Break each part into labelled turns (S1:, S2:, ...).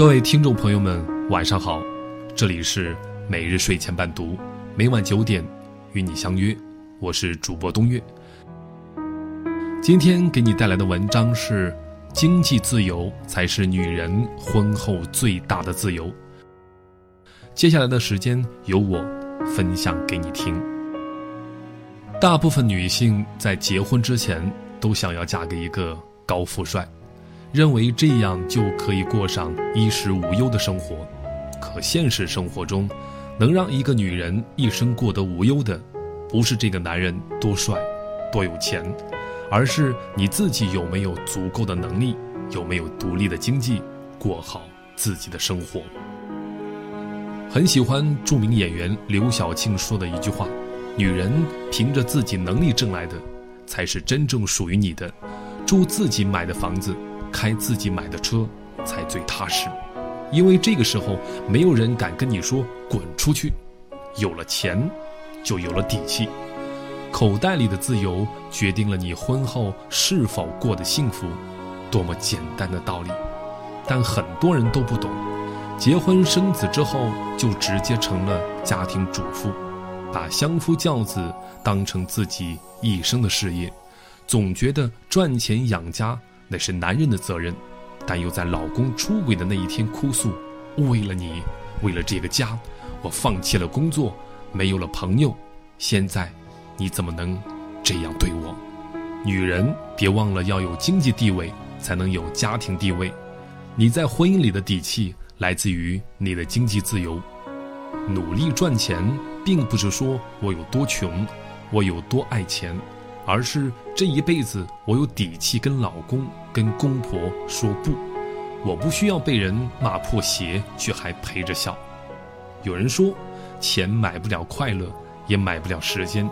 S1: 各位听众朋友们，晚上好，这里是每日睡前伴读，每晚九点与你相约，我是主播东岳。今天给你带来的文章是：经济自由才是女人婚后最大的自由。接下来的时间由我分享给你听。大部分女性在结婚之前都想要嫁给一个高富帅。认为这样就可以过上衣食无忧的生活，可现实生活中，能让一个女人一生过得无忧的，不是这个男人多帅、多有钱，而是你自己有没有足够的能力，有没有独立的经济，过好自己的生活。很喜欢著名演员刘晓庆说的一句话：“女人凭着自己能力挣来的，才是真正属于你的，住自己买的房子。”开自己买的车才最踏实，因为这个时候没有人敢跟你说滚出去。有了钱，就有了底气。口袋里的自由决定了你婚后是否过得幸福，多么简单的道理。但很多人都不懂，结婚生子之后就直接成了家庭主妇，把相夫教子当成自己一生的事业，总觉得赚钱养家。那是男人的责任，但又在老公出轨的那一天哭诉：“为了你，为了这个家，我放弃了工作，没有了朋友。现在，你怎么能这样对我？”女人，别忘了要有经济地位，才能有家庭地位。你在婚姻里的底气来自于你的经济自由。努力赚钱，并不是说我有多穷，我有多爱钱。而是这一辈子，我有底气跟老公、跟公婆说不，我不需要被人骂破鞋，却还陪着笑。有人说，钱买不了快乐，也买不了时间，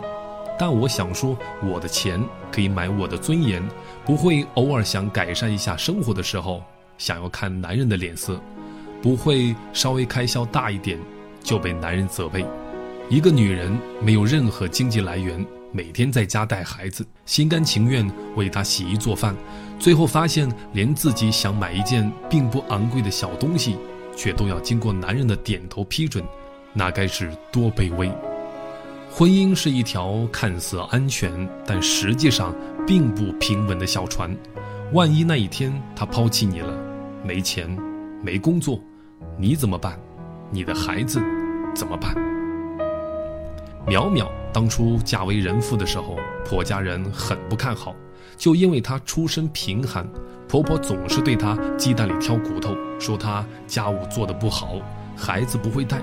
S1: 但我想说，我的钱可以买我的尊严，不会偶尔想改善一下生活的时候，想要看男人的脸色，不会稍微开销大一点就被男人责备。一个女人没有任何经济来源。每天在家带孩子，心甘情愿为他洗衣做饭，最后发现连自己想买一件并不昂贵的小东西，却都要经过男人的点头批准，那该是多卑微！婚姻是一条看似安全，但实际上并不平稳的小船。万一那一天他抛弃你了，没钱，没工作，你怎么办？你的孩子怎么办？淼淼。当初嫁为人妇的时候，婆家人很不看好，就因为她出身贫寒，婆婆总是对她鸡蛋里挑骨头，说她家务做得不好，孩子不会带，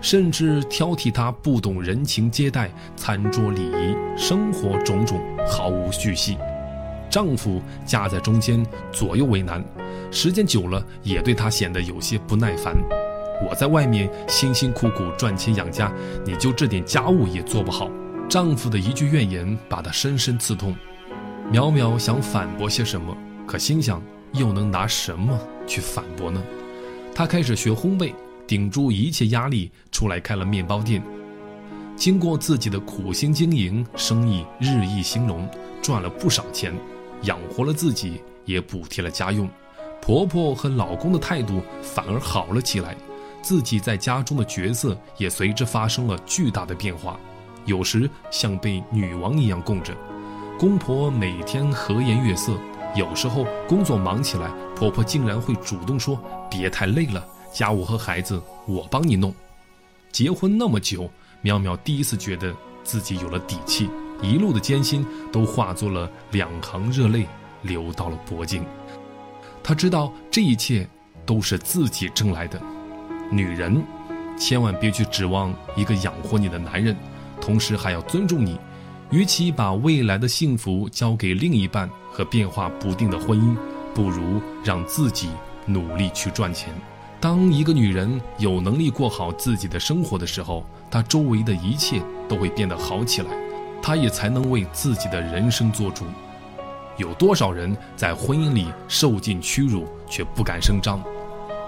S1: 甚至挑剔她不懂人情接待、餐桌礼仪、生活种种，毫无序细。丈夫夹在中间，左右为难，时间久了也对她显得有些不耐烦。我在外面辛辛苦苦赚钱养家，你就这点家务也做不好。丈夫的一句怨言把她深深刺痛。淼淼想反驳些什么，可心想又能拿什么去反驳呢？她开始学烘焙，顶住一切压力出来开了面包店。经过自己的苦心经营，生意日益兴隆，赚了不少钱，养活了自己，也补贴了家用。婆婆和老公的态度反而好了起来。自己在家中的角色也随之发生了巨大的变化，有时像被女王一样供着，公婆每天和颜悦色；有时候工作忙起来，婆婆竟然会主动说：“别太累了，家务和孩子我帮你弄。”结婚那么久，苗苗第一次觉得自己有了底气，一路的艰辛都化作了两行热泪，流到了脖颈。她知道这一切都是自己挣来的。女人，千万别去指望一个养活你的男人，同时还要尊重你。与其把未来的幸福交给另一半和变化不定的婚姻，不如让自己努力去赚钱。当一个女人有能力过好自己的生活的时候，她周围的一切都会变得好起来，她也才能为自己的人生做主。有多少人在婚姻里受尽屈辱却不敢声张？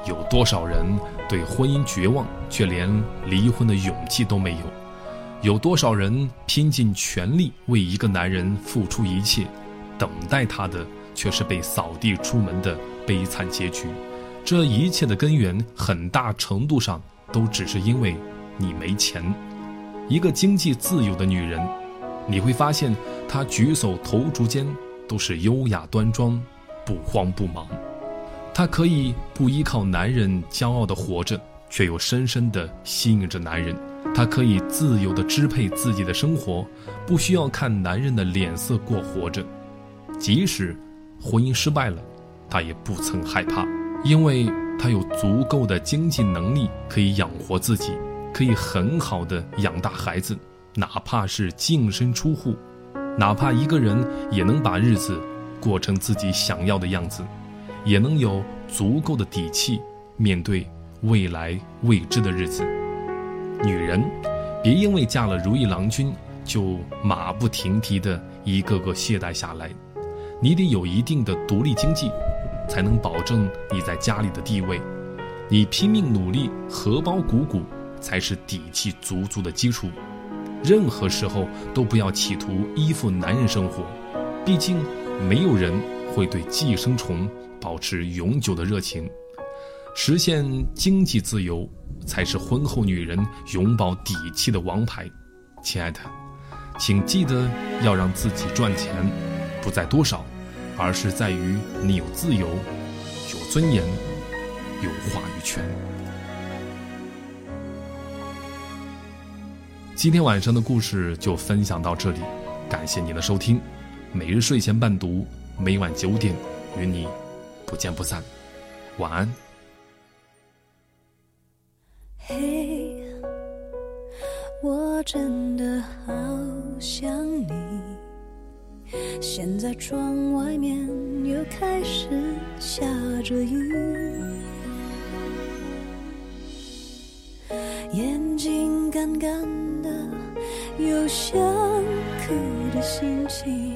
S1: 有多少人对婚姻绝望，却连离婚的勇气都没有？有多少人拼尽全力为一个男人付出一切，等待他的却是被扫地出门的悲惨结局？
S2: 这一切的根源，很大程度上都只是因为你没钱。一个经济自由的女人，你会发现她举手投足间都是优雅端庄，不慌不忙。她可以不依靠男人骄傲的活着，却又深深的吸引着男人。她可以自由的支配自己的生活，不需要看男人的脸色过活着。即使婚姻失败了，她也不曾害怕，因为她有足够的经济能力可以养活自己，可以很好的养大孩子，哪怕是净身出户，哪怕一个人也能把日子过成自己想要的样子，也能有足够的底气面对未来未知的日子。女人，别因为嫁了如意郎君就马不停蹄的一个个懈怠下来。你得有一定的独立经济，才能保证你在家里的地位。你拼命努力，荷包鼓鼓，才是底气足足的基础。任何时候都不要企图依附男人生活，毕竟没有人会对寄生虫保持永久的热情。实现经济自由，才是婚后女人永保底气的王牌。亲爱的，请记得要让自己赚钱。不在多少，而是在于你有自由、有尊严、有话语权。今天晚上的故事就分享到这里，感谢您的收听。每日睡前伴读，每晚九点与你不见不散。晚安。嘿，我真的好想你。现在窗外面又开始下着雨，眼睛干干的，有想哭的心情，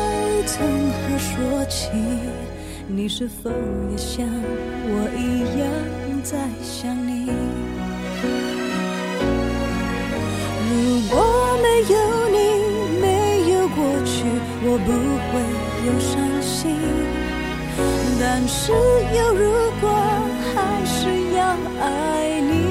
S2: 从何说起？你是否也像我一样在想你？如果没有你，没有过去，我不会有伤心。但是，有如果还是要爱你。